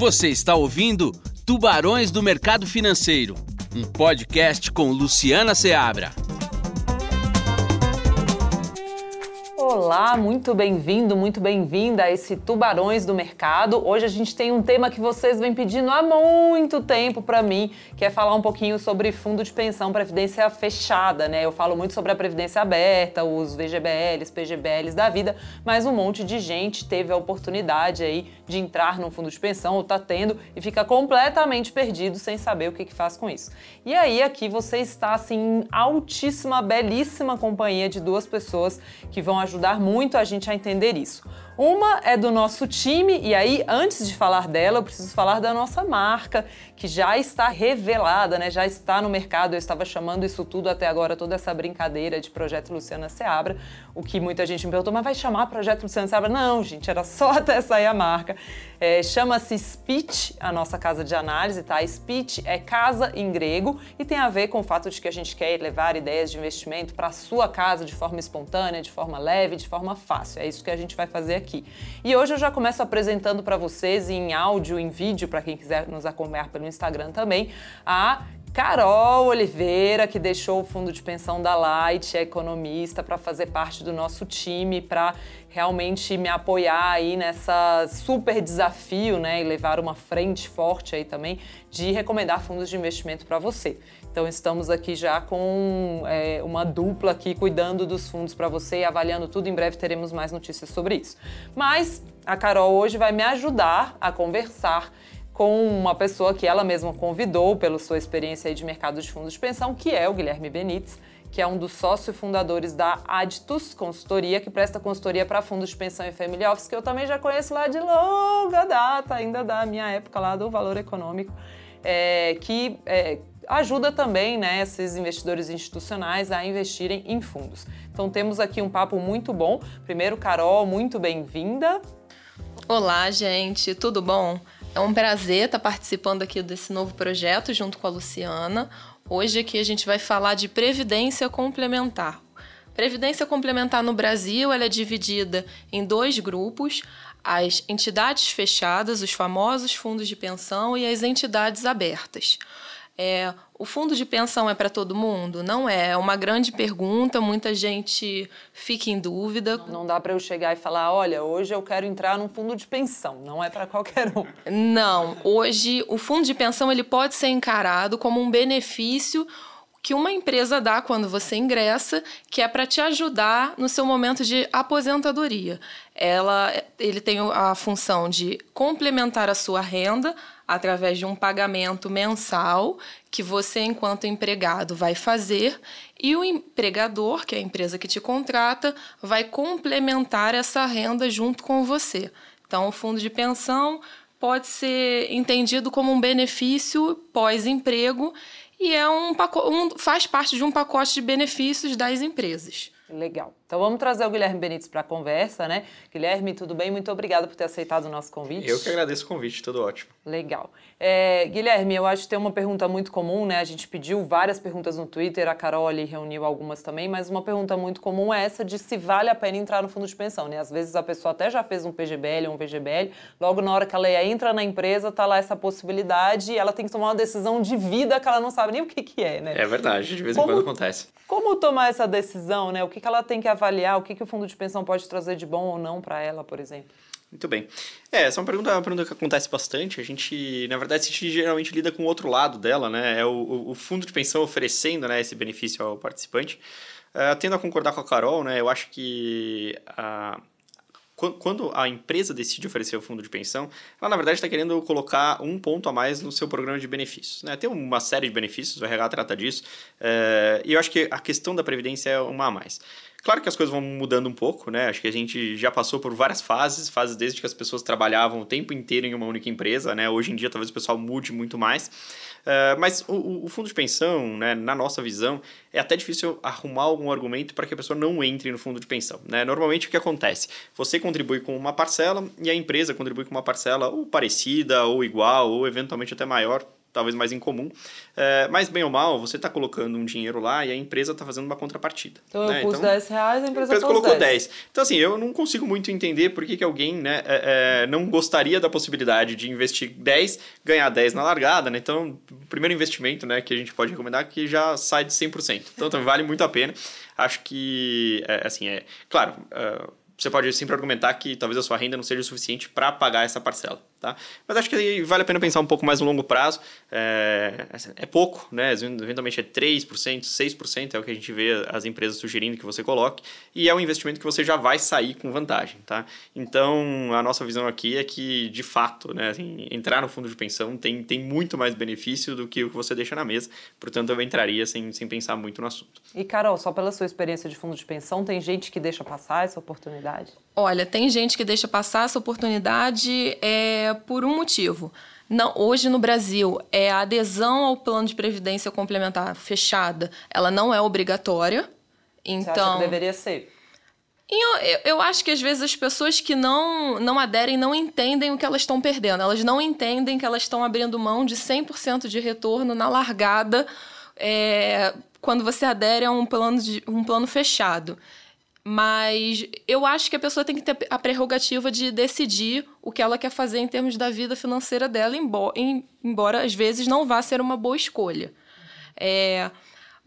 Você está ouvindo Tubarões do Mercado Financeiro, um podcast com Luciana Seabra. Olá, muito bem-vindo, muito bem-vinda a esse Tubarões do Mercado. Hoje a gente tem um tema que vocês vêm pedindo há muito tempo para mim, que é falar um pouquinho sobre fundo de pensão previdência fechada, né? Eu falo muito sobre a previdência aberta, os VGBLs, PGBLs da vida, mas um monte de gente teve a oportunidade aí de entrar num fundo de pensão ou tá tendo e fica completamente perdido sem saber o que, que faz com isso. E aí aqui você está assim em altíssima, belíssima companhia de duas pessoas que vão ajudar ajudar muito a gente a entender isso. Uma é do nosso time, e aí, antes de falar dela, eu preciso falar da nossa marca, que já está revelada, né? já está no mercado. Eu estava chamando isso tudo até agora, toda essa brincadeira de Projeto Luciana Seabra, o que muita gente me perguntou, mas vai chamar Projeto Luciana Seabra? Não, gente, era só até sair a marca. É, Chama-se Speech, a nossa casa de análise, tá? Speech é casa em grego e tem a ver com o fato de que a gente quer levar ideias de investimento para a sua casa de forma espontânea, de forma leve, de forma fácil. É isso que a gente vai fazer aqui aqui. E hoje eu já começo apresentando para vocês em áudio, em vídeo, para quem quiser nos acompanhar pelo Instagram também, a Carol Oliveira, que deixou o fundo de pensão da Light, é economista, para fazer parte do nosso time, para realmente me apoiar aí nessa super desafio, né, e levar uma frente forte aí também de recomendar fundos de investimento para você. Então estamos aqui já com é, uma dupla aqui cuidando dos fundos para você e avaliando tudo. Em breve teremos mais notícias sobre isso. Mas a Carol hoje vai me ajudar a conversar com uma pessoa que ela mesma convidou pela sua experiência de mercado de fundos de pensão, que é o Guilherme Benites, que é um dos sócios fundadores da Adtus Consultoria, que presta consultoria para fundos de pensão e family office, que eu também já conheço lá de longa data, ainda da minha época lá do Valor Econômico, é, que é, ajuda também né, esses investidores institucionais a investirem em fundos. Então temos aqui um papo muito bom. Primeiro, Carol, muito bem-vinda. Olá, gente, tudo bom? É um prazer estar participando aqui desse novo projeto junto com a Luciana. Hoje aqui a gente vai falar de previdência complementar. Previdência complementar no Brasil ela é dividida em dois grupos: as entidades fechadas, os famosos fundos de pensão, e as entidades abertas. É, o fundo de pensão é para todo mundo? Não é. É uma grande pergunta, muita gente fica em dúvida. Não dá para eu chegar e falar: olha, hoje eu quero entrar num fundo de pensão. Não é para qualquer um. Não. Hoje, o fundo de pensão ele pode ser encarado como um benefício que uma empresa dá quando você ingressa, que é para te ajudar no seu momento de aposentadoria. Ela, ele tem a função de complementar a sua renda através de um pagamento mensal que você, enquanto empregado, vai fazer e o empregador, que é a empresa que te contrata, vai complementar essa renda junto com você. Então, o fundo de pensão pode ser entendido como um benefício pós-emprego e é um, faz parte de um pacote de benefícios das empresas. Legal. Então vamos trazer o Guilherme Benites para a conversa, né? Guilherme, tudo bem? Muito obrigada por ter aceitado o nosso convite. Eu que agradeço o convite, tudo ótimo. Legal. É, Guilherme, eu acho que tem uma pergunta muito comum, né? A gente pediu várias perguntas no Twitter, a Carol ali reuniu algumas também, mas uma pergunta muito comum é essa de se vale a pena entrar no fundo de pensão, né? Às vezes a pessoa até já fez um PGBL ou um VGBL, logo na hora que ela entra na empresa, tá lá essa possibilidade e ela tem que tomar uma decisão de vida que ela não sabe nem o que, que é, né? É verdade, de vez em quando acontece. Como tomar essa decisão, né? O que, que ela tem que avaliar, o que, que o fundo de pensão pode trazer de bom ou não para ela, por exemplo? Muito bem. É, essa é uma pergunta, uma pergunta que acontece bastante. A gente, na verdade, a gente geralmente lida com o outro lado dela, né? É o, o fundo de pensão oferecendo né, esse benefício ao participante. Uh, tendo a concordar com a Carol, né? Eu acho que a, quando a empresa decide oferecer o fundo de pensão, ela na verdade está querendo colocar um ponto a mais no seu programa de benefícios. Né? Tem uma série de benefícios, o RH trata disso, uh, e eu acho que a questão da previdência é uma a mais. Claro que as coisas vão mudando um pouco, né? Acho que a gente já passou por várias fases, fases desde que as pessoas trabalhavam o tempo inteiro em uma única empresa, né? Hoje em dia talvez o pessoal mude muito mais. Uh, mas o, o, fundo de pensão, né, na nossa visão, é até difícil arrumar algum argumento para que a pessoa não entre no fundo de pensão. Né? Normalmente o que acontece? Você contribui com uma parcela e a empresa contribui com uma parcela ou parecida, ou igual, ou eventualmente até maior talvez mais incomum. É, mas, bem ou mal, você está colocando um dinheiro lá e a empresa está fazendo uma contrapartida. Então, né? eu pus então, 10 reais, a empresa, a empresa colocou 10. 10. Então, assim, eu não consigo muito entender por que, que alguém né, é, é, não gostaria da possibilidade de investir 10, ganhar 10 na largada, né? Então, o primeiro investimento né, que a gente pode recomendar é que já sai de 100%. Então, também vale muito a pena. Acho que, é, assim, é... Claro... Uh, você pode sempre argumentar que talvez a sua renda não seja o suficiente para pagar essa parcela. Tá? Mas acho que vale a pena pensar um pouco mais no longo prazo. É, é pouco, né? eventualmente é 3%, 6% é o que a gente vê as empresas sugerindo que você coloque, e é um investimento que você já vai sair com vantagem. Tá? Então, a nossa visão aqui é que, de fato, né, assim, entrar no fundo de pensão tem, tem muito mais benefício do que o que você deixa na mesa, portanto, eu entraria sem, sem pensar muito no assunto. E, Carol, só pela sua experiência de fundo de pensão, tem gente que deixa passar essa oportunidade? Olha, tem gente que deixa passar essa oportunidade é, por um motivo. Não, hoje no Brasil, é a adesão ao plano de previdência complementar fechada, ela não é obrigatória. Então, Você acha que então deveria ser? Eu, eu, acho que às vezes as pessoas que não, não aderem não entendem o que elas estão perdendo. Elas não entendem que elas estão abrindo mão de 100% de retorno na largada é, quando você adere a um plano, de, um plano fechado. Mas eu acho que a pessoa tem que ter a prerrogativa de decidir o que ela quer fazer em termos da vida financeira dela, embora, embora às vezes não vá ser uma boa escolha. É,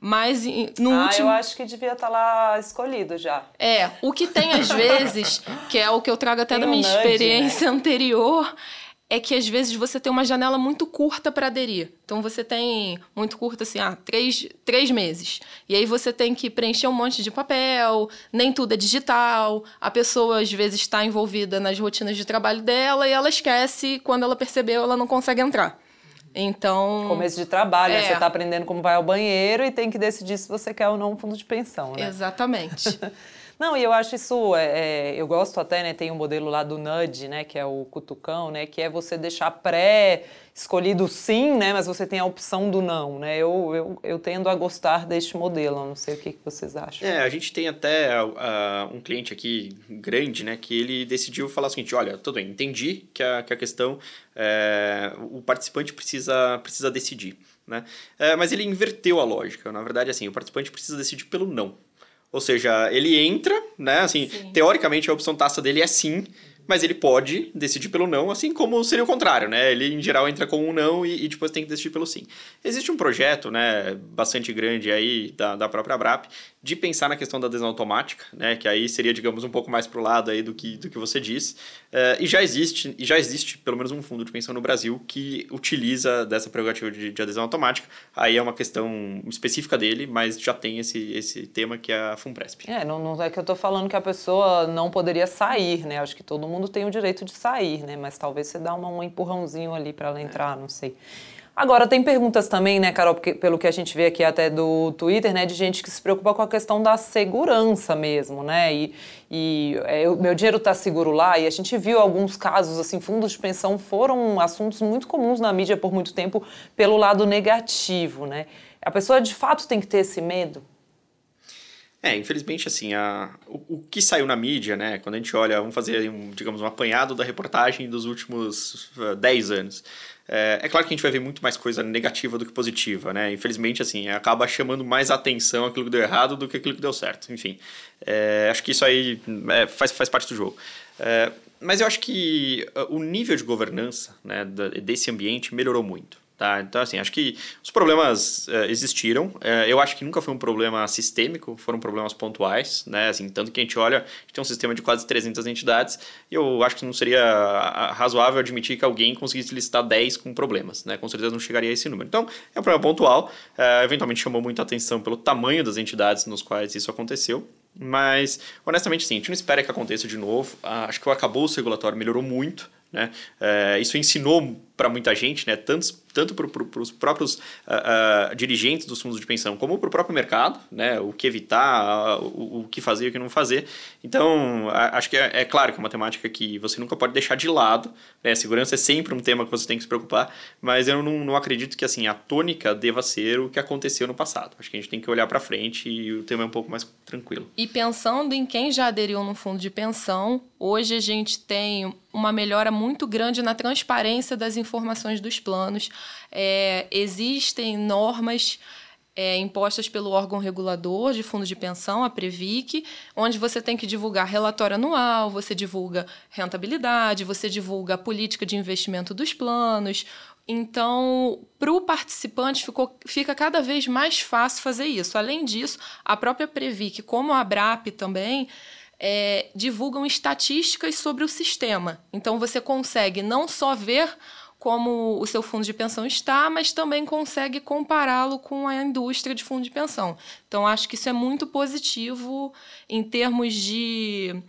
mas no ah, último... eu acho que devia estar tá lá escolhido já. É, o que tem às vezes, que é o que eu trago até tem da minha um experiência né? anterior, é que às vezes você tem uma janela muito curta para aderir. Então você tem muito curta, assim, ah, três, três meses. E aí você tem que preencher um monte de papel, nem tudo é digital. A pessoa às vezes está envolvida nas rotinas de trabalho dela e ela esquece, quando ela percebeu, ela não consegue entrar. Então. Começo de trabalho, é. você está aprendendo como vai ao banheiro e tem que decidir se você quer ou não um fundo de pensão, né? Exatamente. Não, e eu acho isso, é, é, eu gosto até, né, tem um modelo lá do nudge, né, que é o cutucão, né, que é você deixar pré-escolhido sim, né, mas você tem a opção do não, né, eu, eu, eu tendo a gostar deste modelo, não sei o que, que vocês acham. É, a gente tem até uh, um cliente aqui grande, né, que ele decidiu falar o seguinte, olha, tudo bem, entendi que a, que a questão, é, o participante precisa, precisa decidir, né, é, mas ele inverteu a lógica, na verdade, assim, o participante precisa decidir pelo não, ou seja, ele entra, né? Assim, sim. teoricamente a opção taxa dele é sim, mas ele pode decidir pelo não, assim como seria o contrário, né? Ele, em geral, entra com um não e, e depois tem que decidir pelo sim. Existe um projeto, né, bastante grande aí da, da própria BRAP de pensar na questão da adesão automática, né? Que aí seria, digamos, um pouco mais pro lado aí do que, do que você disse. Uh, e já existe, e já existe pelo menos um fundo de pensão no Brasil que utiliza dessa prerrogativa de, de adesão automática. Aí é uma questão específica dele, mas já tem esse, esse tema que é a FUNPRESP. É, não, não é que eu estou falando que a pessoa não poderia sair, né? Acho que todo mundo tem o direito de sair, né? Mas talvez você dá uma, um empurrãozinho ali para ela entrar, não sei. Agora, tem perguntas também, né, Carol, porque, pelo que a gente vê aqui até do Twitter, né, de gente que se preocupa com a questão da segurança mesmo, né, e, e é, o meu dinheiro está seguro lá, e a gente viu alguns casos, assim, fundos de pensão foram assuntos muito comuns na mídia por muito tempo pelo lado negativo, né. A pessoa, de fato, tem que ter esse medo? É, infelizmente, assim, a, o, o, que saiu na mídia, né, quando a gente olha, vamos fazer, um, digamos, um apanhado da reportagem dos últimos uh, 10 anos. É, é, claro que a gente vai ver muito mais coisa negativa do que positiva, né? Infelizmente, assim, acaba chamando mais atenção aquilo que deu errado do que aquilo que deu certo. Enfim, é, acho que isso aí é, faz, faz parte do jogo. É, mas eu acho que uh, o nível de governança né, desse ambiente melhorou muito. Tá? Então, assim, acho que os problemas uh, existiram. Uh, eu acho que nunca foi um problema sistêmico, foram problemas pontuais, né? Assim, tanto que a gente olha, a gente tem um sistema de quase 300 entidades e eu acho que não seria razoável admitir que alguém conseguisse listar 10 com problemas, né? Com certeza não chegaria a esse número. Então, é um problema pontual. Uh, eventualmente chamou muita atenção pelo tamanho das entidades nos quais isso aconteceu. Mas, honestamente, sim, a gente não espera que aconteça de novo. Uh, acho que o arcabouço regulatório melhorou muito. Né? Isso ensinou para muita gente, né? tanto, tanto para pro, os próprios uh, uh, dirigentes dos fundos de pensão, como para o próprio mercado, né? o que evitar, o, o, que fazer e o que não fazer. Então, acho que é, é, claro que é uma temática que você nunca pode deixar de lado. Né? Segurança é sempre um tema que você tem que se preocupar, mas eu não, não acredito que assim a tônica deva ser o que aconteceu no passado. Acho que a gente tem que olhar para frente e o tema é um pouco mais tranquilo. E pensando em quem já aderiu no fundo de pensão, hoje a gente tem uma melhora muito grande na transparência das informações dos planos. É, existem normas é, impostas pelo órgão regulador de fundos de pensão, a Previc, onde você tem que divulgar relatório anual, você divulga rentabilidade, você divulga a política de investimento dos planos. Então, para o participante ficou, fica cada vez mais fácil fazer isso. Além disso, a própria Previc, como a Abrap também, é, divulgam estatísticas sobre o sistema. Então, você consegue não só ver como o seu fundo de pensão está, mas também consegue compará-lo com a indústria de fundo de pensão. Então, acho que isso é muito positivo em termos de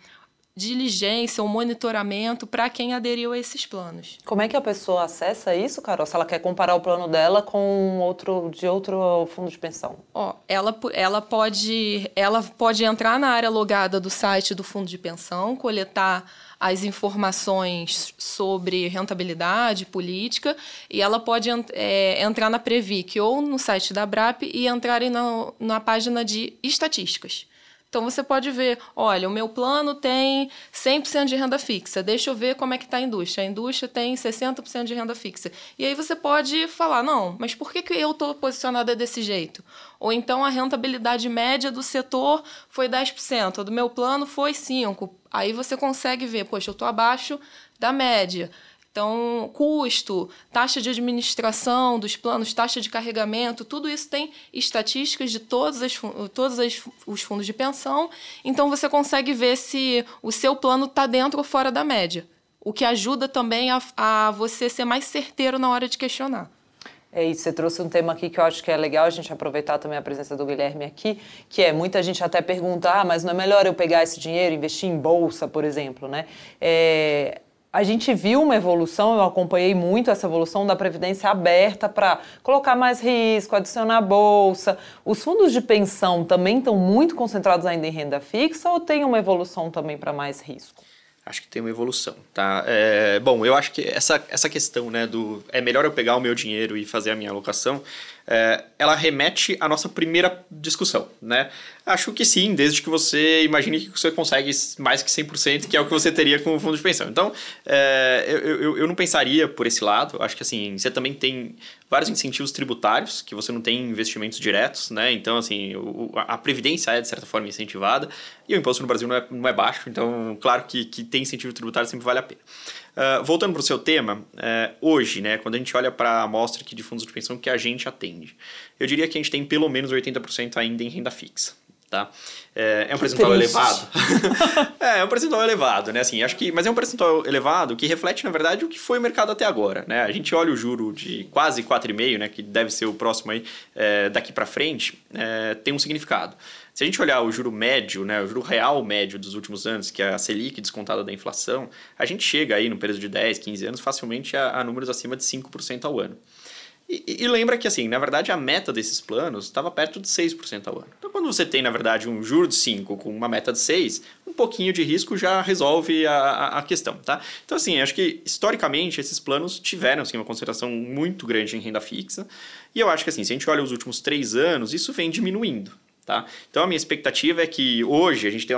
diligência ou monitoramento para quem aderiu a esses planos. Como é que a pessoa acessa isso, Carol? Se ela quer comparar o plano dela com outro de outro fundo de pensão? Ó, ela, ela pode ela pode entrar na área logada do site do fundo de pensão, coletar as informações sobre rentabilidade, política, e ela pode é, entrar na Previc ou no site da BRAP e entrar na, na página de estatísticas. Então você pode ver, olha, o meu plano tem 100% de renda fixa, deixa eu ver como é que está a indústria. A indústria tem 60% de renda fixa. E aí você pode falar, não, mas por que, que eu estou posicionada desse jeito? Ou então a rentabilidade média do setor foi 10%, a do meu plano foi 5%. Aí você consegue ver, poxa, eu estou abaixo da média. Então, custo, taxa de administração dos planos, taxa de carregamento, tudo isso tem estatísticas de todos, as, todos as, os fundos de pensão. Então, você consegue ver se o seu plano está dentro ou fora da média. O que ajuda também a, a você ser mais certeiro na hora de questionar. É isso, você trouxe um tema aqui que eu acho que é legal a gente aproveitar também a presença do Guilherme aqui, que é muita gente até pergunta, ah, mas não é melhor eu pegar esse dinheiro e investir em bolsa, por exemplo, né? É, a gente viu uma evolução, eu acompanhei muito essa evolução da previdência aberta para colocar mais risco, adicionar bolsa. Os fundos de pensão também estão muito concentrados ainda em renda fixa ou tem uma evolução também para mais risco? Acho que tem uma evolução, tá? É, bom, eu acho que essa, essa questão, né, do é melhor eu pegar o meu dinheiro e fazer a minha alocação, é, ela remete à nossa primeira discussão, né? Acho que sim, desde que você imagine que você consegue mais que 100%, que é o que você teria com o fundo de pensão. Então, é, eu, eu, eu, não pensaria por esse lado. Acho que assim, você também tem vários incentivos tributários, que você não tem investimentos diretos, né? Então, assim, o, a previdência é, de certa forma, incentivada, e o imposto no Brasil não é, não é baixo, então, claro que, que tem incentivo tributário sempre vale a pena. Uh, voltando para o seu tema, uh, hoje, né, quando a gente olha para a amostra aqui de fundos de pensão que a gente atende, eu diria que a gente tem pelo menos 80% ainda em renda fixa. Tá? É, é um percentual elevado. é, é um percentual elevado, né? Assim, acho que, mas é um percentual elevado que reflete, na verdade, o que foi o mercado até agora. Né? A gente olha o juro de quase 4,5, né, que deve ser o próximo aí, é, daqui para frente, é, tem um significado. Se a gente olhar o juro médio, né, o juro real médio dos últimos anos, que é a Selic descontada da inflação, a gente chega aí no período de 10, 15 anos facilmente a, a números acima de 5% ao ano. E, e, lembra que, assim, na verdade, a meta desses planos estava perto de 6% ao ano. Então, quando você tem, na verdade, um juro de 5 com uma meta de 6, um pouquinho de risco já resolve a, a, questão, tá? Então, assim, acho que, historicamente, esses planos tiveram, assim, uma concentração muito grande em renda fixa. E eu acho que, assim, se a gente olha os últimos três anos, isso vem diminuindo. Tá? Então a minha expectativa é que hoje a gente tem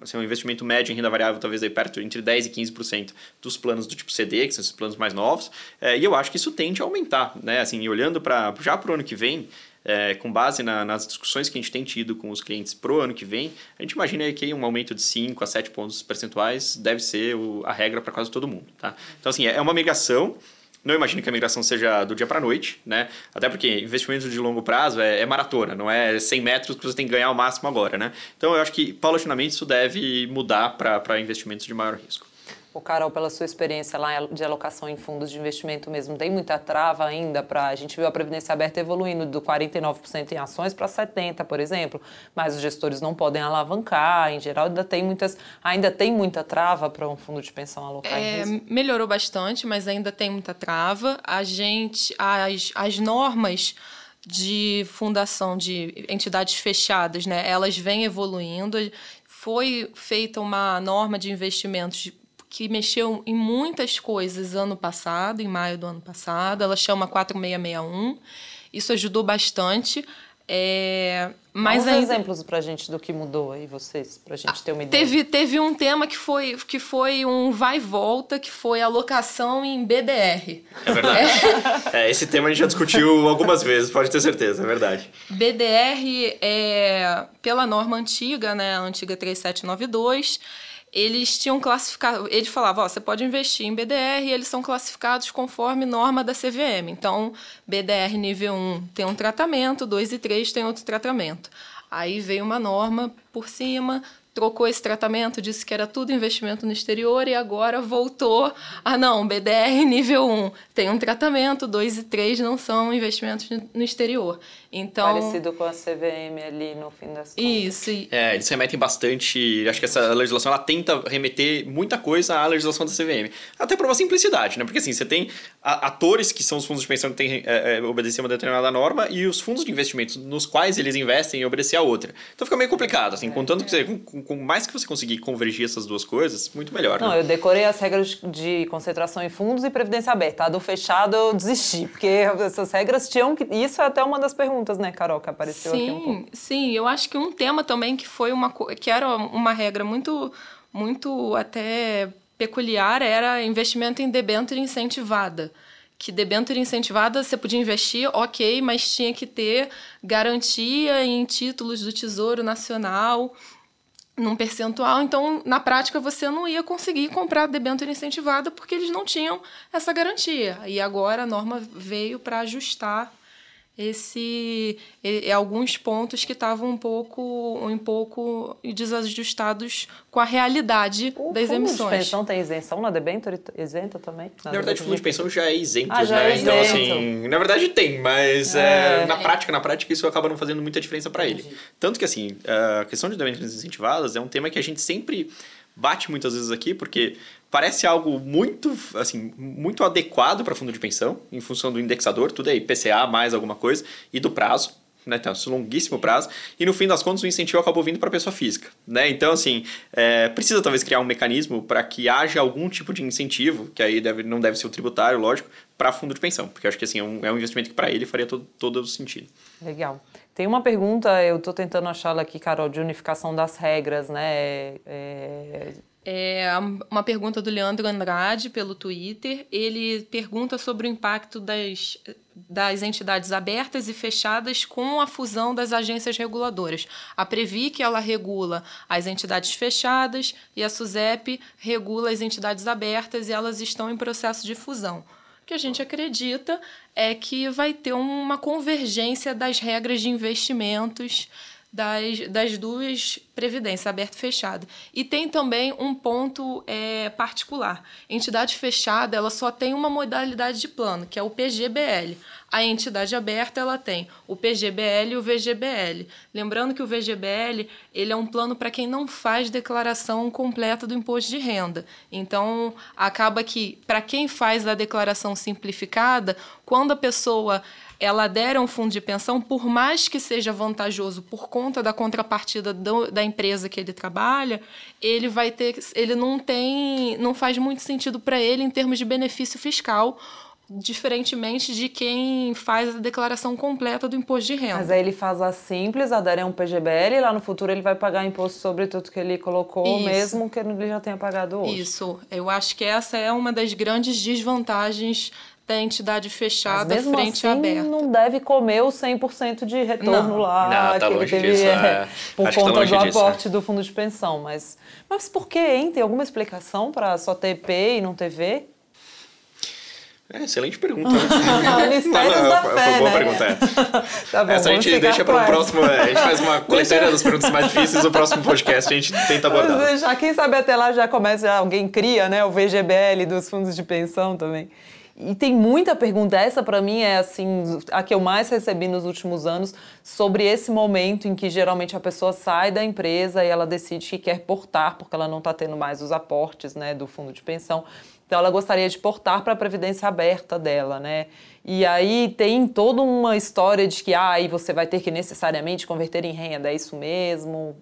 assim, um investimento médio em renda variável talvez aí perto entre 10% e 15% dos planos do tipo CD, que são esses planos mais novos, é, e eu acho que isso tende a aumentar. Né? Assim, olhando para já para o ano que vem, é, com base na, nas discussões que a gente tem tido com os clientes pro ano que vem, a gente imagina que um aumento de 5 a 7 pontos percentuais deve ser o, a regra para quase todo mundo. Tá? Então, assim, é uma migração não imagino que a migração seja do dia para a noite, né? Até porque investimento de longo prazo é, é, maratona, não é 100 metros que você tem que ganhar o máximo agora, né? Então eu acho que paulatinamente isso deve mudar para investimentos de maior risco. O Carol, pela sua experiência lá de alocação em fundos de investimento mesmo, tem muita trava ainda para. A gente viu a Previdência Aberta evoluindo do 49% em ações para 70%, por exemplo, mas os gestores não podem alavancar, em geral, ainda tem, muitas, ainda tem muita trava para um fundo de pensão alocar é, em risco. Melhorou bastante, mas ainda tem muita trava. A gente. As, as normas de fundação de entidades fechadas, né, elas vêm evoluindo. Foi feita uma norma de investimentos que mexeu em muitas coisas ano passado, em maio do ano passado. Ela chama 4661. Isso ajudou bastante. É, mas Dá uns exemplos pra gente do que mudou aí, vocês, pra gente ter uma ideia. Teve, teve um tema que foi, que foi um vai e volta, que foi alocação em BDR. É verdade. É, esse tema a gente já discutiu algumas vezes, pode ter certeza, é verdade. BDR é pela norma antiga, né, a antiga 3792, eles tinham classificado, ele falava, você pode investir em BDR e eles são classificados conforme norma da CVM. Então, BDR nível 1 tem um tratamento, 2 e 3 tem outro tratamento. Aí veio uma norma por cima, trocou esse tratamento, disse que era tudo investimento no exterior e agora voltou. Ah, não, BDR nível 1 tem um tratamento, 2 e 3 não são investimentos no exterior. Então, Parecido com a CVM ali no fim das contas. isso. e- É, eles remetem bastante. Acho que essa legislação ela tenta remeter muita coisa à legislação da CVM. Até por uma simplicidade, né? Porque assim, você tem a- atores que são os fundos de pensão que têm é, é, obedecer uma determinada norma e os fundos de investimentos nos quais eles investem e obedecer a outra. Então fica meio complicado, assim, contanto que você, com, mais que você conseguir convergir essas duas coisas, muito melhor. Não, né? eu decorei as regras de concentração em fundos e previdência aberta. A do fechado eu desisti, porque essas regras tinham que. Isso é até uma das perguntas, né, Carol, que apareceu aqui um pouco. Sim, sim. Eu acho que um tema também que foi uma que era uma regra muito, muito até peculiar era investimento em debênture incentivada. Que debênture incentivada você podia investir, ok, mas tinha que ter garantia em títulos do Tesouro Nacional num percentual, então na prática você não ia conseguir comprar debênture incentivada porque eles não tinham essa garantia. E agora a norma veio para ajustar esse e- e alguns pontos que estavam um pouco um pouco desajustados com a realidade O das fundo emissões. de pensão tem isenção na debenture isenta também? Na verdade, o fundo de pensão já é isento, Ah, já né? é então, isento. assim, na verdade tem, mas É. é, na prática, na prática, isso acaba não fazendo muita diferença para ele. Tanto que, assim, a questão de debêntures incentivadas é um tema que a gente sempre bate muitas vezes aqui, porque parece algo muito, assim, muito adequado para fundo de pensão, em função do indexador, tudo é IPCA mais alguma coisa, e do prazo, né, então, esse longuíssimo prazo, e no fim das contas o incentivo acabou vindo para a pessoa física, né? Então, assim, é, precisa talvez criar um mecanismo para que haja algum tipo de incentivo, que aí deve, não deve ser o tributário, lógico, para fundo de pensão, porque acho que assim, é um, é um investimento que para ele faria todo, todo o sentido. Legal. Tem uma pergunta, eu estou tentando achá-la aqui, Carol, de unificação das regras, né? É, É uma pergunta do Leandro Andrade pelo Twitter. Ele pergunta sobre o impacto das, das entidades abertas e fechadas com a fusão das agências reguladoras. A Previc ela regula as entidades fechadas e a SUSEP regula as entidades abertas e elas estão em processo de fusão. O que a gente acredita é que vai ter uma convergência das regras de investimentos das, das duas previdências, aberta e fechada. E tem também um ponto é, particular. Entidade fechada, ela só tem uma modalidade de plano, que é o PGBL. A entidade aberta, ela tem o PGBL e o VGBL. Lembrando que o VGBL, ele é um plano para quem não faz declaração completa do imposto de renda. Então, acaba que, para quem faz a declaração simplificada, quando a pessoa ela adere a um fundo de pensão, por mais que seja vantajoso por conta da contrapartida do, da empresa que ele trabalha, ele vai ter, ele não tem, não faz muito sentido para ele em termos de benefício fiscal, diferentemente de quem faz a declaração completa do imposto de renda. Mas aí ele faz a simples, adere a um PGBL, e lá no futuro ele vai pagar imposto sobre tudo que ele colocou, Isso. mesmo que ele já tenha pagado hoje. Isso, eu acho que essa é uma das grandes desvantagens da entidade Mas fechada mesmo frente assim, aberta. não deve comer o 100% de retorno Não. lá Não, tá que ele teve disso, é, é. por Acho tá conta longe do disso, aporte do fundo de pensão. Mas, mas por que, hein? Tem alguma explicação para só ter P e não ter V? É, excelente pergunta. né? Mistérios Não, não, da foi- fé, foi boa né? pergunta, é. Tá bom, Essa a gente deixa para o próximo. é, A gente faz uma coletânea das perguntas mais difíceis. No próximo podcast a gente tenta abordar. Mas já, quem sabe até lá já começa, já alguém cria, né, o VGBL dos fundos de pensão também. E tem muita pergunta, essa para mim é assim, a que eu mais recebi nos últimos anos, sobre esse momento em que geralmente a pessoa sai da empresa e ela decide que quer portar, porque ela não está tendo mais os aportes, né, do fundo de pensão. Então ela gostaria de portar para a previdência aberta dela, né? E aí tem toda uma história de que ah, você vai ter que necessariamente converter em renda, é isso mesmo?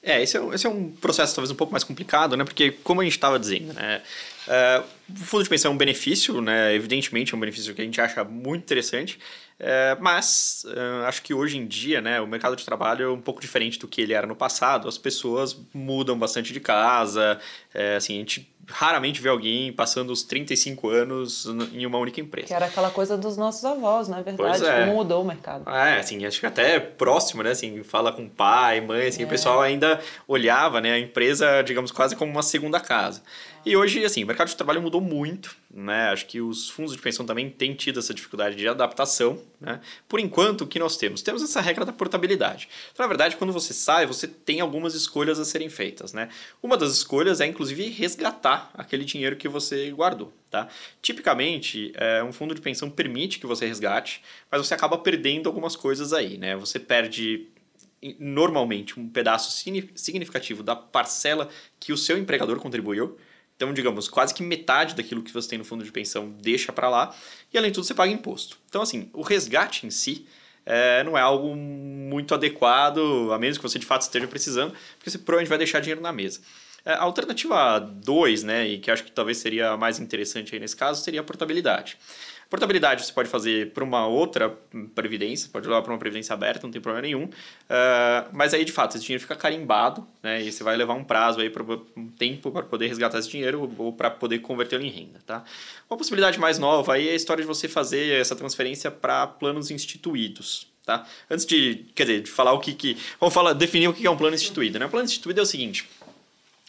É, esse é, esse é um processo talvez um pouco mais complicado, né? Porque, como a gente estava dizendo, né? Uh, o fundo de pensão é um benefício, né? Evidentemente é um benefício que a gente acha muito interessante, uh, mas uh, acho que hoje em dia, né, o mercado de trabalho é um pouco diferente do que ele era no passado. As pessoas mudam bastante de casa, é, assim, a gente raramente vê alguém passando os 35 anos em uma única empresa. Que era aquela coisa dos nossos avós, não é verdade? É. Como mudou o mercado. É, assim, acho que até próximo, né? Assim, fala com pai, mãe, assim, é. o pessoal ainda olhava, né, a empresa, digamos, quase como uma segunda casa. E hoje, assim, o mercado de trabalho mudou muito, né? Acho que os fundos de pensão também têm tido essa dificuldade de adaptação, né? Por enquanto, o que nós temos? Temos essa regra da portabilidade. Então, na verdade, quando você sai, você tem algumas escolhas a serem feitas, né? Uma das escolhas é, inclusive, resgatar aquele dinheiro que você guardou, tá? Tipicamente, é, um fundo de pensão permite que você resgate, mas você acaba perdendo algumas coisas aí, né? Você perde normalmente um pedaço significativo da parcela que o seu empregador contribuiu, então, digamos, quase que metade daquilo que você tem no fundo de pensão deixa para lá e, além de tudo, você paga imposto. Então, assim, o resgate em si é, não é algo muito adequado, a menos que você de fato esteja precisando, porque você provavelmente vai deixar dinheiro na mesa. É, a alternativa 2, né, e que acho que talvez seria mais interessante aí nesse caso, seria a portabilidade. Portabilidade você pode fazer para uma outra previdência, pode levar para uma previdência aberta, não tem problema nenhum. Uh, mas aí, de fato, esse dinheiro fica carimbado, né? E você vai levar um prazo aí, para um tempo para poder resgatar esse dinheiro ou para poder convertê-lo em renda, tá? Uma possibilidade mais nova aí é a história de você fazer essa transferência para planos instituídos, tá? Antes de, quer dizer, de falar o que que... Vamos falar, definir o que é um plano instituído, né? Um plano instituído é o seguinte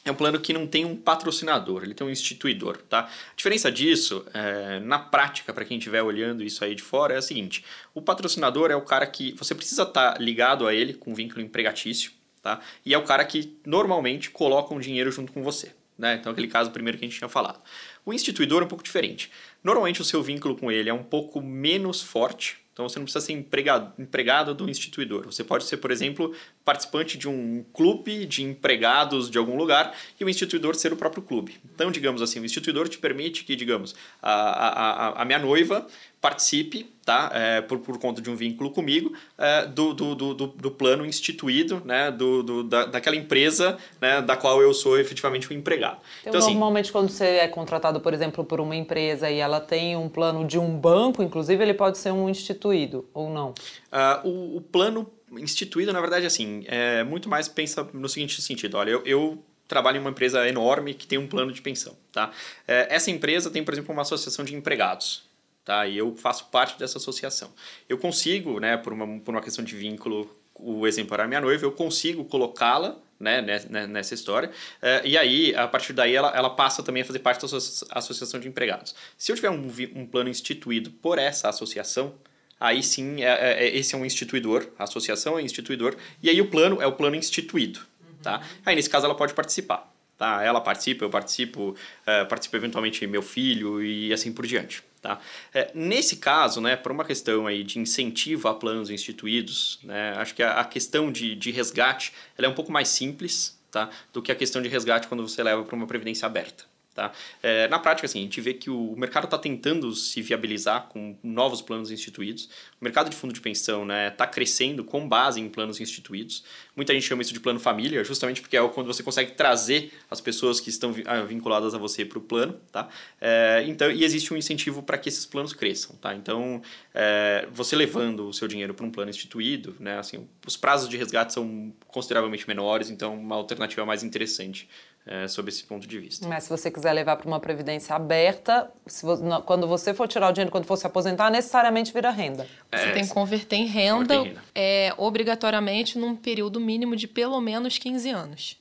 é um plano que não tem um patrocinador, ele tem um instituidor, tá? A diferença disso, é, na prática, para quem estiver olhando isso aí de fora, é a seguinte: o patrocinador é o cara que você precisa estar tá ligado a ele com vínculo empregatício, tá? E é o cara que normalmente coloca um dinheiro junto com você, né? Então, aquele caso primeiro que a gente tinha falado. O instituidor é um pouco diferente. Normalmente, o seu vínculo com ele é um pouco menos forte, então você não precisa ser empregado, empregado do instituidor. Você pode ser, por exemplo, participante de um clube de empregados de algum lugar e o instituidor ser o próprio clube. Então, digamos assim, o instituidor te permite que, digamos, a, a, a minha noiva participe, tá? É, por, por conta de um vínculo comigo, é, do, do, do, do, plano instituído, né? Do, do, da, daquela empresa né? da qual eu sou efetivamente um empregado. Então, então assim, normalmente, quando você é contratado, por exemplo, por uma empresa e ela tem um plano de um banco, inclusive, ele pode ser um instituído ou não? Uh, o, o plano instituído, na verdade, assim, é muito mais pensa no seguinte sentido. Olha, eu, eu trabalho em uma empresa enorme que tem um plano de pensão, tá? É, essa empresa tem, por exemplo, uma associação de empregados tá? E eu faço parte dessa associação. Eu consigo, né, por uma, por uma questão de vínculo, o exemplo era minha noiva, eu consigo colocá-la né, nessa história. Uh, e aí, a partir daí, ela, ela passa também a fazer parte da associação de empregados. Se eu tiver um, um plano instituído por essa associação, aí sim, é, é, é, esse é um instituidor, a associação é um instituidor, e aí o plano é o plano instituído. Tá? Aí, nesse caso, ela pode participar. Tá? Ela participa, eu participo, uh, participa eventualmente meu filho e assim por diante. Tá? É, nesse caso, né, por uma questão aí de incentivo a planos instituídos, né, acho que a, a questão de, de resgate ela é um pouco mais simples tá, do que a questão de resgate quando você leva para uma previdência aberta. Tá? É, na prática, assim, a gente vê que o mercado está tentando se viabilizar com novos planos instituídos. O mercado de fundo de pensão está né, tá crescendo com base em planos instituídos. Muita gente chama isso de plano família, justamente porque é quando você consegue trazer as pessoas que estão ah, vinculadas a você para o plano. Tá? É, então, e existe um incentivo para que esses planos cresçam. Tá? Então, é, você levando o seu dinheiro para um plano instituído, né, assim, os prazos de resgate são consideravelmente menores, então uma alternativa mais interessante é, sob esse ponto de vista. Mas se você quiser levar para uma previdência aberta, você, quando você for tirar o dinheiro, quando for se aposentar, necessariamente vira renda. É, você tem que converter em renda, converter em renda. É, obrigatoriamente num período mínimo de pelo menos 15 anos.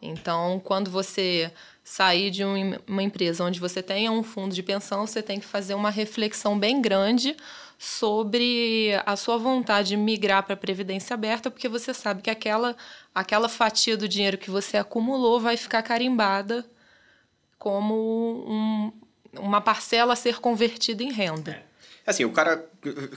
Então, quando você sair de uma empresa onde você tenha um fundo de pensão, você tem que fazer uma reflexão bem grande sobre a sua vontade de migrar para a previdência aberta, porque você sabe que aquela, aquela fatia do dinheiro que você acumulou vai ficar carimbada como um, uma parcela a ser convertida em renda. É. Assim, o cara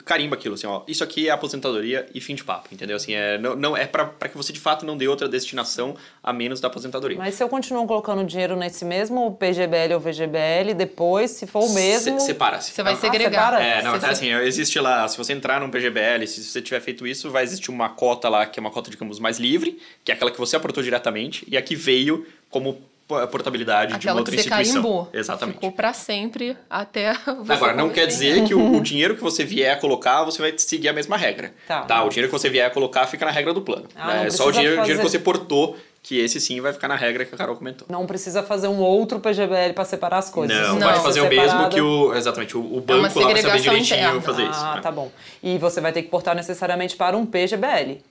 carimba aquilo, assim, ó, isso aqui é aposentadoria e fim de papo, entendeu? Assim, é, não, não é para que você de fato não dê outra destinação a menos da aposentadoria. Mas se eu continuo colocando dinheiro nesse mesmo PGBL ou VGBL, depois, se for o mesmo... Se, Separa-se. Você vai Ah, segregar. separa? É, não, Você então, assim, existe lá, se você entrar num PGBL, se você tiver feito isso, vai existir uma cota lá, que é uma cota, digamos, mais livre, que é aquela que você aportou diretamente, e a que veio como portabilidade de uma Aquela outra que você instituição. carimbou. Exatamente. Ficou pra sempre até você Agora, não quer dizer que o, o dinheiro que você vier a colocar, você vai seguir a mesma regra. Tá. O dinheiro que você vier a colocar fica na regra do plano. Ah, né? não É só o dinheiro, dinheiro que fazer- você portou, que esse sim vai ficar na regra que a Carol comentou. Não precisa fazer um outro PGBL para separar as coisas. Não, Não. vai ser fazer o mesmo separado. que o. Exatamente, o, o banco lá vai saber direitinho interna. fazer isso. Ah, né? tá bom. E você vai ter que portar necessariamente para um PGBL.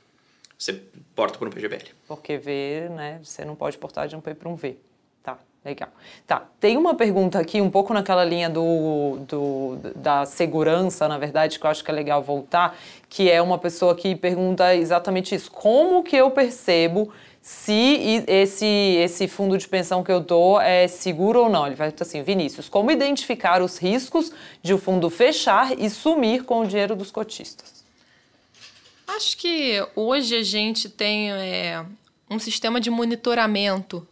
Você porta por um PGBL. Porque V, né, você não pode portar de um P para um V. Tá, legal. Tá, tem uma pergunta aqui, um pouco naquela linha do, do, da segurança, na verdade, que eu acho que é legal voltar, que é uma pessoa que pergunta exatamente isso. Como que eu percebo se esse, esse fundo de pensão que eu dou é seguro ou não? Ele vai assim, Vinícius, como identificar os riscos de o fundo fechar e sumir com o dinheiro dos cotistas? Acho que hoje a gente tem é, um sistema de monitoramento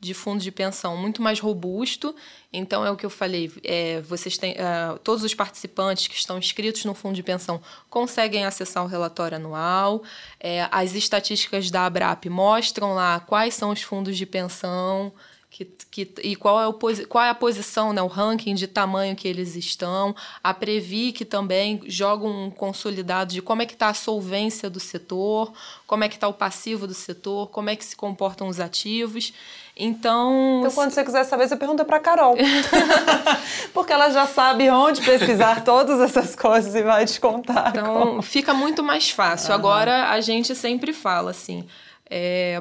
de fundo de pensão muito mais robusto. Então, é o que eu falei, é, vocês têm, é, todos os participantes que estão inscritos no fundo de pensão conseguem acessar o relatório anual. É, as estatísticas da ABRAP mostram lá quais são os fundos de pensão, que, que, e qual é, o, qual é a posição, né, o ranking de tamanho que eles estão. A Previ, que também joga um consolidado de como é que está a solvência do setor, como é que está o passivo do setor, como é que se comportam os ativos. Então, Então, quando você quiser saber, você pergunta para Carol. Porque ela já sabe onde pesquisar todas essas coisas e vai te contar. Então, fica muito mais fácil. Agora, a gente sempre fala assim,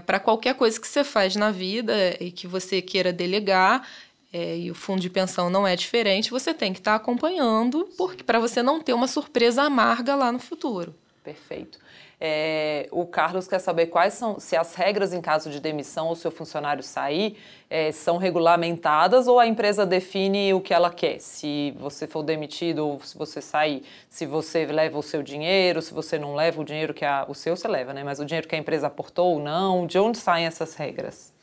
para qualquer coisa que você faz na vida e que você queira delegar, é, e o fundo de pensão não é diferente, você tem que estar acompanhando, porque para você não ter uma surpresa amarga lá no futuro. Perfeito. É, o Carlos quer saber quais são, se as regras em caso de demissão ou seu funcionário sair é, são regulamentadas ou a empresa define o que ela quer. Se você for demitido ou se você sair, se você leva o seu dinheiro, se você não leva o dinheiro que a, o seu você leva, né? Mas o dinheiro que a empresa aportou ou não, de onde saem essas regras?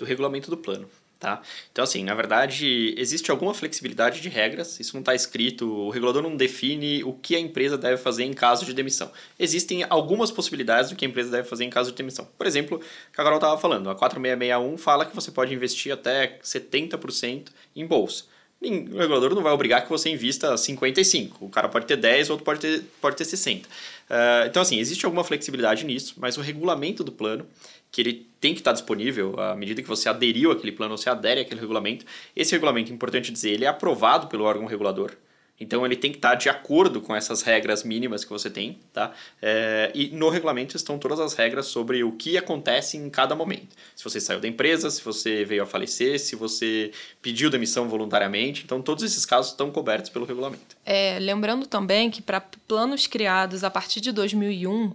do regulamento do plano. Tá? Então, assim, na verdade, existe alguma flexibilidade de regras, isso não está escrito, o regulador não define o que a empresa deve fazer em caso de demissão. Existem algumas possibilidades do que a empresa deve fazer em caso de demissão. Por exemplo, o que a Carol estava falando, a 4661 fala que você pode investir até 70% em bolsa. O regulador não vai obrigar que você invista 55. O cara pode ter 10, o outro pode ter, pode ter 60. Uh, então, assim, existe alguma flexibilidade nisso, mas o regulamento do plano, que ele tem que estar disponível à medida que você aderiu àquele plano, você adere àquele regulamento. Esse regulamento, importante dizer, ele é aprovado pelo órgão regulador. Então ele tem que estar de acordo com essas regras mínimas que você tem, tá? É, e no regulamento estão todas as regras sobre o que acontece em cada momento. Se você saiu da empresa, se você veio a falecer, se você pediu demissão voluntariamente, então todos esses casos estão cobertos pelo regulamento. É, lembrando também que para planos criados a partir de 2001,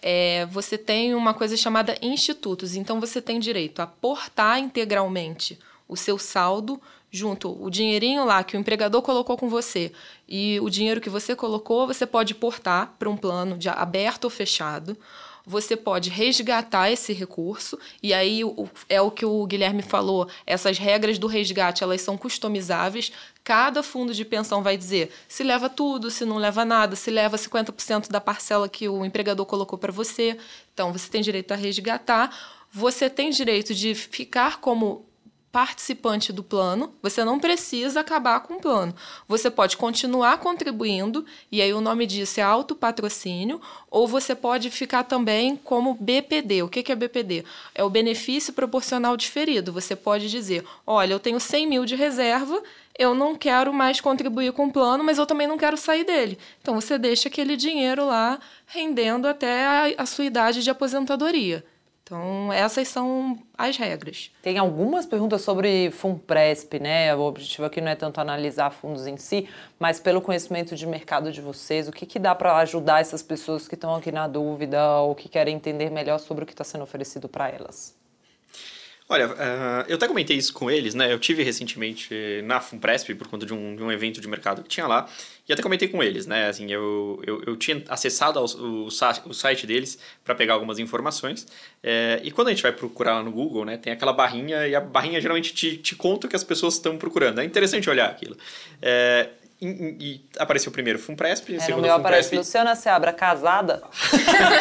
é, você tem uma coisa chamada institutos. Então você tem direito a portar integralmente o seu saldo junto o dinheirinho lá que o empregador colocou com você e o dinheiro que você colocou, você pode portar para um plano de aberto ou fechado. Você pode resgatar esse recurso e aí é o que o Guilherme falou. Essas regras do resgate elas são customizáveis. Cada fundo de pensão vai dizer se leva tudo, se não leva nada, se leva 50% da parcela que o empregador colocou para você. Então você tem direito a resgatar. Você tem direito de ficar como participante do plano, você não precisa acabar com o plano. Você pode continuar contribuindo, e aí o nome disso é autopatrocínio, ou você pode ficar também como BPD. O que é BPD? É o benefício proporcional diferido. Você pode dizer: olha, eu tenho 100 mil de reserva, eu não quero mais contribuir com o plano, mas eu também não quero sair dele. Então você deixa aquele dinheiro lá rendendo até a, a sua idade de aposentadoria. Então, essas são as regras. Tem algumas perguntas sobre Funpresp, né? O objetivo aqui não é tanto analisar fundos em si, mas pelo conhecimento de mercado de vocês, o que, que dá para ajudar essas pessoas que estão aqui na dúvida ou que querem entender melhor sobre o que está sendo oferecido para elas? Olha, uh, eu até comentei isso com eles, né? Eu tive recentemente na Funpresp por conta de um, de um evento de mercado que tinha lá. E até comentei com eles, né? Assim, eu, eu, eu tinha acessado o, o site deles para pegar algumas informações. É, e quando a gente vai procurar lá no Google, né? Tem aquela barrinha e a barrinha geralmente te, te conta o que as pessoas estão procurando. É interessante olhar aquilo. É, e, e, apareceu primeiro Funpresp, é, segundo no meu aparece Luciana Seabra, casada.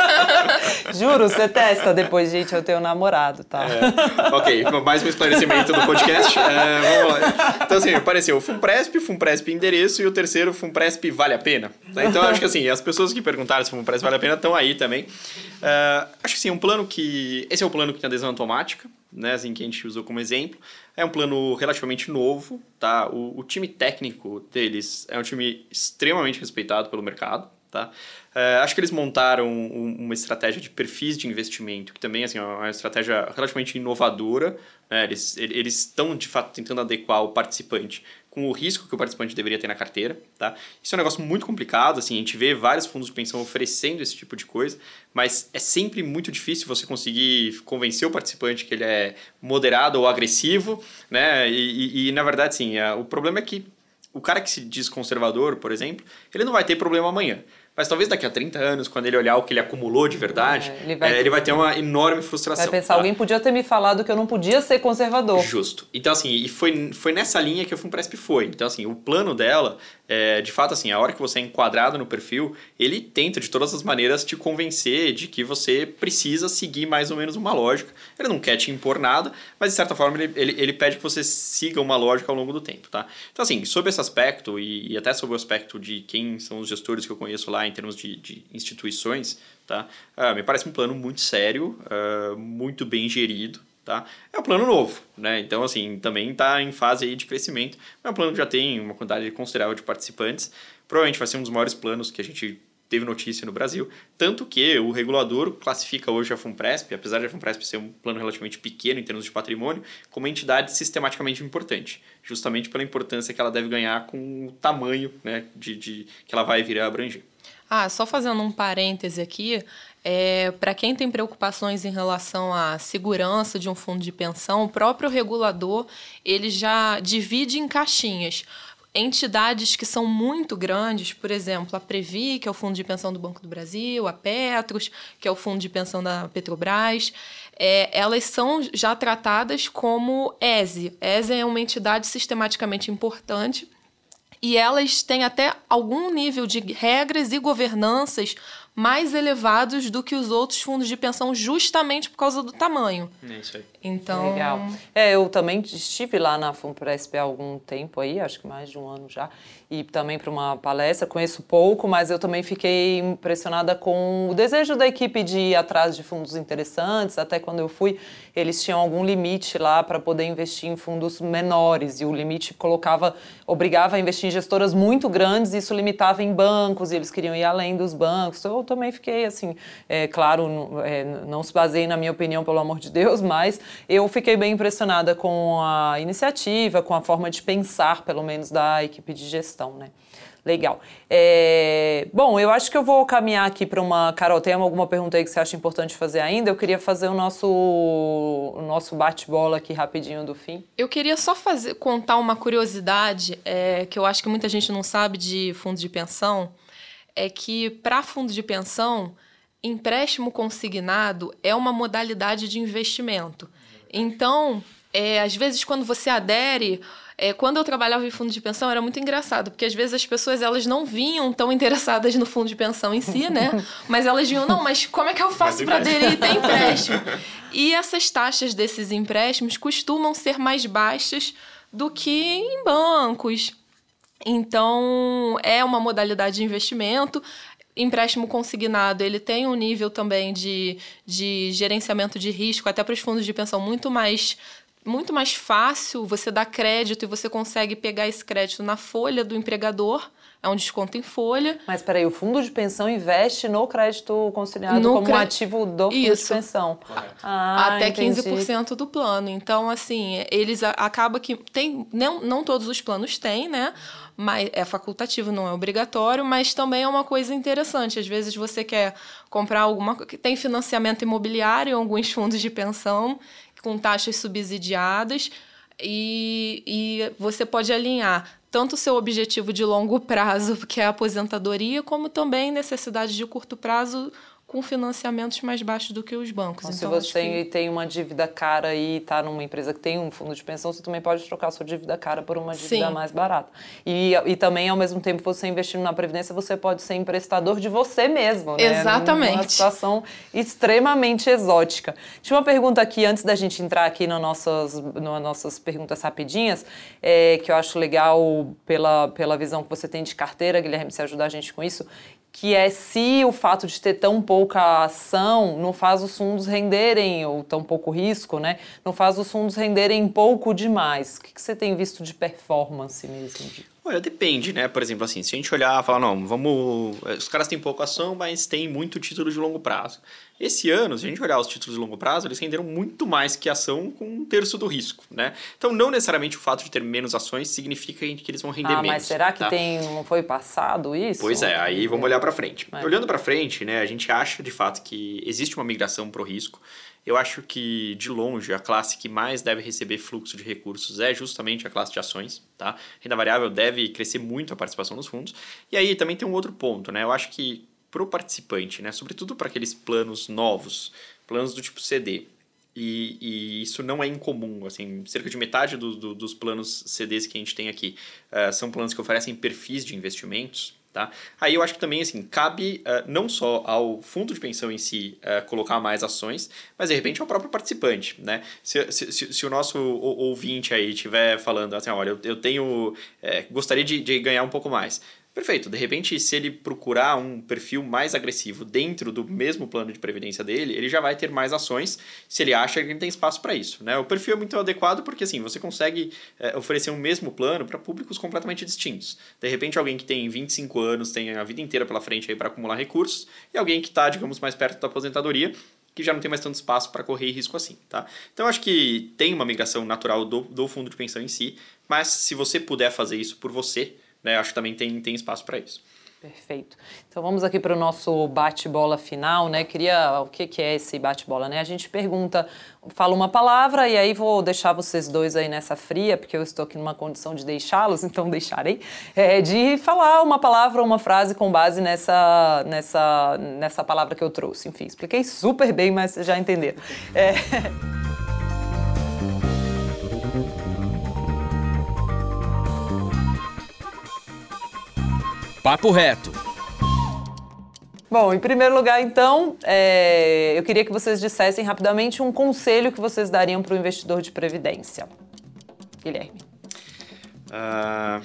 Juro, você testa depois, gente, eu tenho um namorado, tá? É, ok, mais um esclarecimento do podcast. É, vamos lá. Então, assim, apareceu o Funpresp, Funpresp endereço e o terceiro, Funpresp vale a pena. Então, acho que assim, as pessoas que perguntaram se o Funpresp vale a pena estão aí também. Uh, acho que sim, um plano que... Esse é o plano que tem adesão automática, né, assim, que a gente usou como exemplo. É um plano relativamente novo, tá? O, o time técnico deles é um time extremamente respeitado pelo mercado, tá? É, acho que eles montaram um, uma estratégia de perfis de investimento, que também assim, é uma estratégia relativamente inovadora. Né? Eles estão, de fato, tentando adequar o participante com o risco que o participante deveria ter na carteira, tá? Isso é um negócio muito complicado, assim, a gente vê vários fundos de pensão oferecendo esse tipo de coisa, mas é sempre muito difícil você conseguir convencer o participante que ele é moderado ou agressivo, né? E, e, e na verdade, sim, é, o problema é que o cara que se diz conservador, por exemplo, ele não vai ter problema amanhã. Mas talvez daqui a 30 anos, quando ele olhar o que ele acumulou de verdade, é, ele, vai, é, ele vai ter uma enorme frustração. Vai pensar, tá? alguém podia ter me falado que eu não podia ser conservador. Justo. Então, assim, e foi, foi nessa linha que a Funpresp foi. Então, assim, o plano dela, é, de fato, assim, a hora que você é enquadrado no perfil, ele tenta, de todas as maneiras, te convencer de que você precisa seguir mais ou menos uma lógica. Ele não quer te impor nada, mas, de certa forma, ele, ele, ele pede que você siga uma lógica ao longo do tempo, tá? Então, assim, sobre esse aspecto, e, e até sobre o aspecto de quem são os gestores que eu conheço lá, em termos de, de instituições, tá? Uh, me parece um plano muito sério, uh, muito bem gerido, tá? É um plano novo, né? Então, assim, também está em fase aí de crescimento. É um plano que já tem uma quantidade considerável de participantes. Provavelmente vai ser um dos maiores planos que a gente teve notícia no Brasil, tanto que o regulador classifica hoje a Funpresp, apesar de a Funpresp ser um plano relativamente pequeno em termos de patrimônio, como uma entidade sistematicamente importante, justamente pela importância que ela deve ganhar com o tamanho né, de, de que ela vai vir a abranger. Ah, só fazendo um parêntese aqui, é, para quem tem preocupações em relação à segurança de um fundo de pensão, o próprio regulador ele já divide em caixinhas entidades que são muito grandes, por exemplo, a Previ, que é o fundo de pensão do Banco do Brasil, a Petros, que é o fundo de pensão da Petrobras, é, elas são já tratadas como ESE. ESE é uma entidade sistematicamente importante e elas têm até algum nível de regras e governanças mais elevados do que os outros fundos de pensão, justamente por causa do tamanho. É isso aí. Então. Legal. É, eu também estive lá na FUNPRESP há algum tempo aí, acho que mais de um ano já, e também para uma palestra. Conheço pouco, mas eu também fiquei impressionada com o desejo da equipe de ir atrás de fundos interessantes. Até quando eu fui, eles tinham algum limite lá para poder investir em fundos menores, e o limite colocava, obrigava a investir em gestoras muito grandes, e isso limitava em bancos, e eles queriam ir além dos bancos. Eu também fiquei assim, é, claro, é, não se baseie na minha opinião, pelo amor de Deus, mas eu fiquei bem impressionada com a iniciativa, com a forma de pensar, pelo menos, da equipe de gestão, né? Legal. É, bom, eu acho que eu vou caminhar aqui para uma. Carol, tem alguma pergunta aí que você acha importante fazer ainda? Eu queria fazer o nosso, o nosso bate-bola aqui rapidinho do fim. Eu queria só fazer, contar uma curiosidade é, que eu acho que muita gente não sabe de fundos de pensão é que para fundo de pensão, empréstimo consignado é uma modalidade de investimento. Então, é, às vezes, quando você adere, é, quando eu trabalhava em fundo de pensão era muito engraçado, porque às vezes as pessoas elas não vinham tão interessadas no fundo de pensão em si, né? Mas elas vinham, não, mas como é que eu faço para aderir e ter empréstimo? E essas taxas desses empréstimos costumam ser mais baixas do que em bancos, então, é uma modalidade de investimento. Empréstimo consignado, ele tem um nível também de, de gerenciamento de risco, até para os fundos de pensão, muito mais muito mais fácil você dar crédito e você consegue pegar esse crédito na folha do empregador é um desconto em folha. Mas peraí, o fundo de pensão investe no crédito consignado no como cre... um ativo do fundo Isso. de pensão. Ah, Até entendi. 15% do plano. Então, assim, eles acaba que tem. Não, não todos os planos têm, né? Mas é facultativo, não é obrigatório, mas também é uma coisa interessante. Às vezes você quer comprar alguma coisa. Tem financiamento imobiliário alguns fundos de pensão com taxas subsidiadas e, e você pode alinhar tanto o seu objetivo de longo prazo, que é a aposentadoria, como também necessidade de curto prazo com financiamentos mais baixos do que os bancos. Então, então se você que... tem uma dívida cara e está numa empresa que tem um fundo de pensão, você também pode trocar sua dívida cara por uma dívida Sim. mais barata. E, e também, ao mesmo tempo, você investindo na Previdência, você pode ser emprestador de você mesmo, né? Exatamente. Uma situação extremamente exótica. Tinha uma pergunta aqui, antes da gente entrar aqui nas nossas, nas nossas perguntas rapidinhas, é, que eu acho legal pela, pela visão que você tem de carteira, Guilherme, se ajudar a gente com isso, que é se o fato de ter tão pouca ação não faz os fundos renderem, ou tão pouco risco, né? Não faz os fundos renderem pouco demais. O que, que você tem visto de performance mesmo? Olha, depende, né? Por exemplo, assim, se a gente olhar e falar, não, vamos. Os caras têm pouca ação, mas tem muito título de longo prazo. Esse ano, se a gente olhar os títulos de longo prazo, eles renderam muito mais que ação com um terço do risco, né? Então, não necessariamente o fato de ter menos ações significa que eles vão render ah, menos. Mas será que tá? tem, não foi passado isso? Pois é, aí vamos olhar para frente. É. Olhando para frente, né, a gente acha de fato que existe uma migração para o risco. Eu acho que, de longe, a classe que mais deve receber fluxo de recursos é justamente a classe de ações, tá? Renda variável deve crescer muito a participação nos fundos. E aí também tem um outro ponto, né? Eu acho que para o participante, né? sobretudo para aqueles planos novos, planos do tipo CD. E, e, isso não é incomum, assim, cerca de metade do, do, dos planos CDs que a gente tem aqui uh, são planos que oferecem perfis de investimentos, tá? Aí eu acho que também, assim, cabe uh, não só ao fundo de pensão em si uh, colocar mais ações, mas de repente ao próprio participante, né? Se, se, se, o nosso ouvinte aí estiver falando assim, olha, eu, eu tenho, é, gostaria de, de ganhar um pouco mais, Perfeito. De repente, se ele procurar um perfil mais agressivo dentro do mesmo plano de previdência dele, ele já vai ter mais ações se ele acha que ele tem espaço para isso. Né? O perfil é muito adequado porque assim, você consegue é, oferecer um mesmo plano para públicos completamente distintos. De repente, alguém que tem 25 anos tem a vida inteira pela frente para acumular recursos e alguém que está, digamos, mais perto da aposentadoria que já não tem mais tanto espaço para correr risco assim, tá? Então, acho que tem uma migração natural do, do fundo de pensão em si, mas se você puder fazer isso por você, né? Acho que também tem, tem espaço para isso. Perfeito. Então vamos aqui para o nosso bate-bola final, né? Queria o que, que é esse bate-bola, né? A gente pergunta, fala uma palavra e aí vou deixar vocês dois aí nessa fria, porque eu estou aqui numa condição de deixá-los, então deixarei, é, de falar uma palavra ou uma frase com base nessa, nessa, nessa palavra que eu trouxe. Enfim, expliquei super bem, mas já entenderam. É... Papo Reto. Bom, em primeiro lugar, então, é, eu queria que vocês dissessem rapidamente um conselho que vocês dariam para o investidor de previdência. Guilherme. Uh,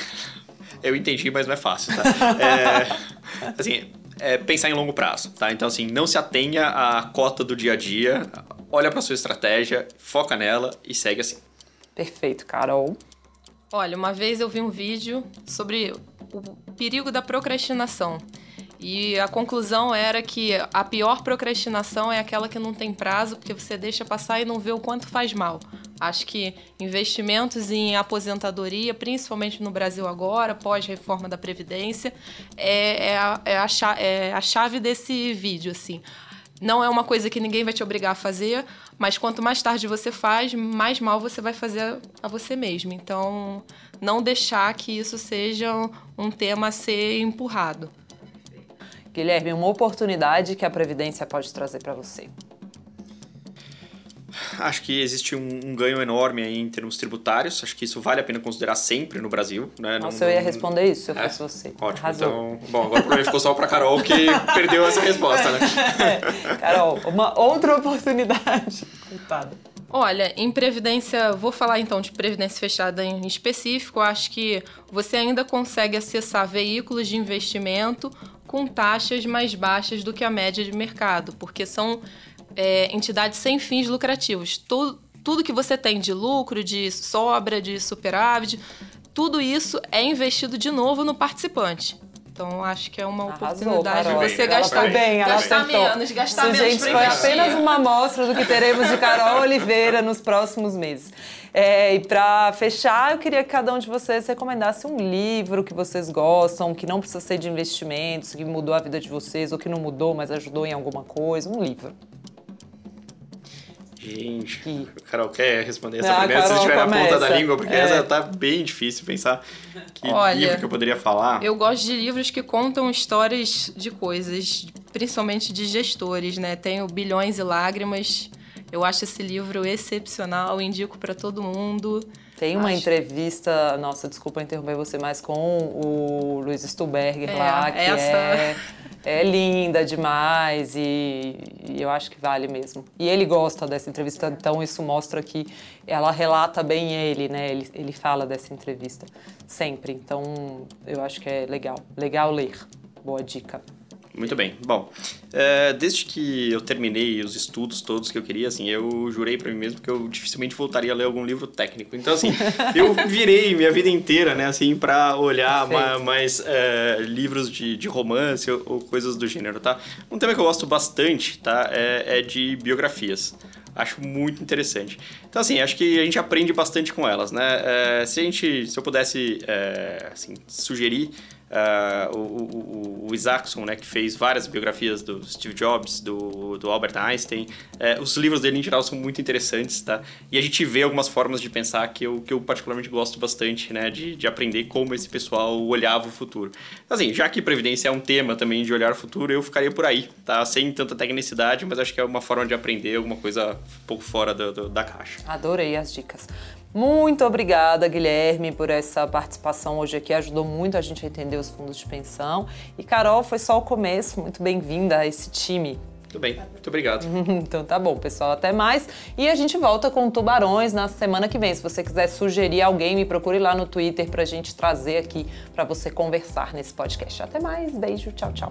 eu entendi, mas não é fácil, tá? é, assim, é pensar em longo prazo, tá? Então, assim, não se atenha à cota do dia a dia, olha para sua estratégia, foca nela e segue assim. Perfeito, Carol. Olha, uma vez eu vi um vídeo sobre o perigo da procrastinação. E a conclusão era que a pior procrastinação é aquela que não tem prazo, porque você deixa passar e não vê o quanto faz mal. Acho que investimentos em aposentadoria, principalmente no Brasil agora, pós-reforma da Previdência, é, é, a, é, a chave, é a chave desse vídeo, assim. Não é uma coisa que ninguém vai te obrigar a fazer, mas quanto mais tarde você faz, mais mal você vai fazer a você mesmo. Então, não deixar que isso seja um tema a ser empurrado. Guilherme, uma oportunidade que a Previdência pode trazer para você. Acho que existe um, um, ganho enorme aí em termos tributários. Acho que isso vale a pena considerar sempre no Brasil. Né? Nossa, não, eu ia responder isso se eu é? fosse você. Ótimo. Arrasou. Então, bom, agora o problema ficou só para Carol que perdeu essa resposta, né? É. Carol, uma outra oportunidade. Coitada. Olha, em previdência, vou falar então de previdência fechada em específico. Acho que você ainda consegue acessar veículos de investimento com taxas mais baixas do que a média de mercado, porque são é, entidades sem fins lucrativos. Tudo, tudo que você tem de lucro, de sobra, de superávit, tudo isso é investido de novo no participante. Então, acho que é uma Arrasou, oportunidade de você gastar, bem, gastar menos, gastar Isso, menos gente, foi apenas uma amostra do que teremos de Carol Oliveira nos próximos meses. É, e para fechar, eu queria que cada um de vocês recomendasse um livro que vocês gostam, que não precisa ser de investimentos, que mudou a vida de vocês, ou que não mudou, mas ajudou em alguma coisa. Um livro. Gente, E- Carol, quer responder essa Ah, primeira se estiver na ponta da língua? Porque É. essa tá bem difícil pensar que Olha, livro que eu poderia falar. Eu gosto de livros que contam histórias de coisas, principalmente de gestores, né? Tem o Bilhões e Lágrimas. Eu acho esse livro excepcional, indico para todo mundo. Tem uma Acho. entrevista, nossa, desculpa interromper você, mas com o Luiz Stuberger É, lá, que essa- é, é linda demais e, e eu acho que vale mesmo. E ele gosta dessa entrevista, então isso mostra que ela relata bem ele, né? Ele, ele fala dessa entrevista sempre. Então eu acho que é legal. Legal ler. Boa dica. Muito bem. Bom, é, desde que eu terminei os estudos todos que eu queria, assim, eu jurei pra mim mesmo que eu dificilmente voltaria a ler algum livro técnico. Então, assim, eu virei minha vida inteira, né, assim, pra olhar Perfeito. mais é, livros de, de romance ou, ou coisas do gênero, tá? Um tema que eu gosto bastante, tá, é, é de biografias. Acho muito interessante. Então, assim, acho que a gente aprende bastante com elas, né? É, se a gente, se eu pudesse, é, assim, sugerir ah, o, o, Isaacson, né, que fez várias biografias do Steve Jobs, do, do Albert Einstein. É, os livros dele, em geral, são muito interessantes, tá? E a gente vê algumas formas de pensar que eu, que eu particularmente gosto bastante, né, de, de aprender como esse pessoal olhava o futuro. Assim, já que Previdência é um tema também de olhar o futuro, eu ficaria por aí, tá? Sem tanta tecnicidade, mas acho que é uma forma de aprender alguma coisa um pouco fora do- do- da caixa. Adorei as dicas. Muito obrigada, Guilherme, por essa participação hoje aqui. Ajudou muito a gente a entender os fundos de pensão. E Carol, foi só o começo. Muito bem-vinda a esse time. Tudo bem, muito obrigado. Então tá bom, pessoal, até mais. E a gente volta com tubarões na semana que vem. Se você quiser sugerir alguém, me procure lá no Twitter pra gente trazer aqui pra você conversar nesse podcast. Até mais, beijo, tchau, tchau.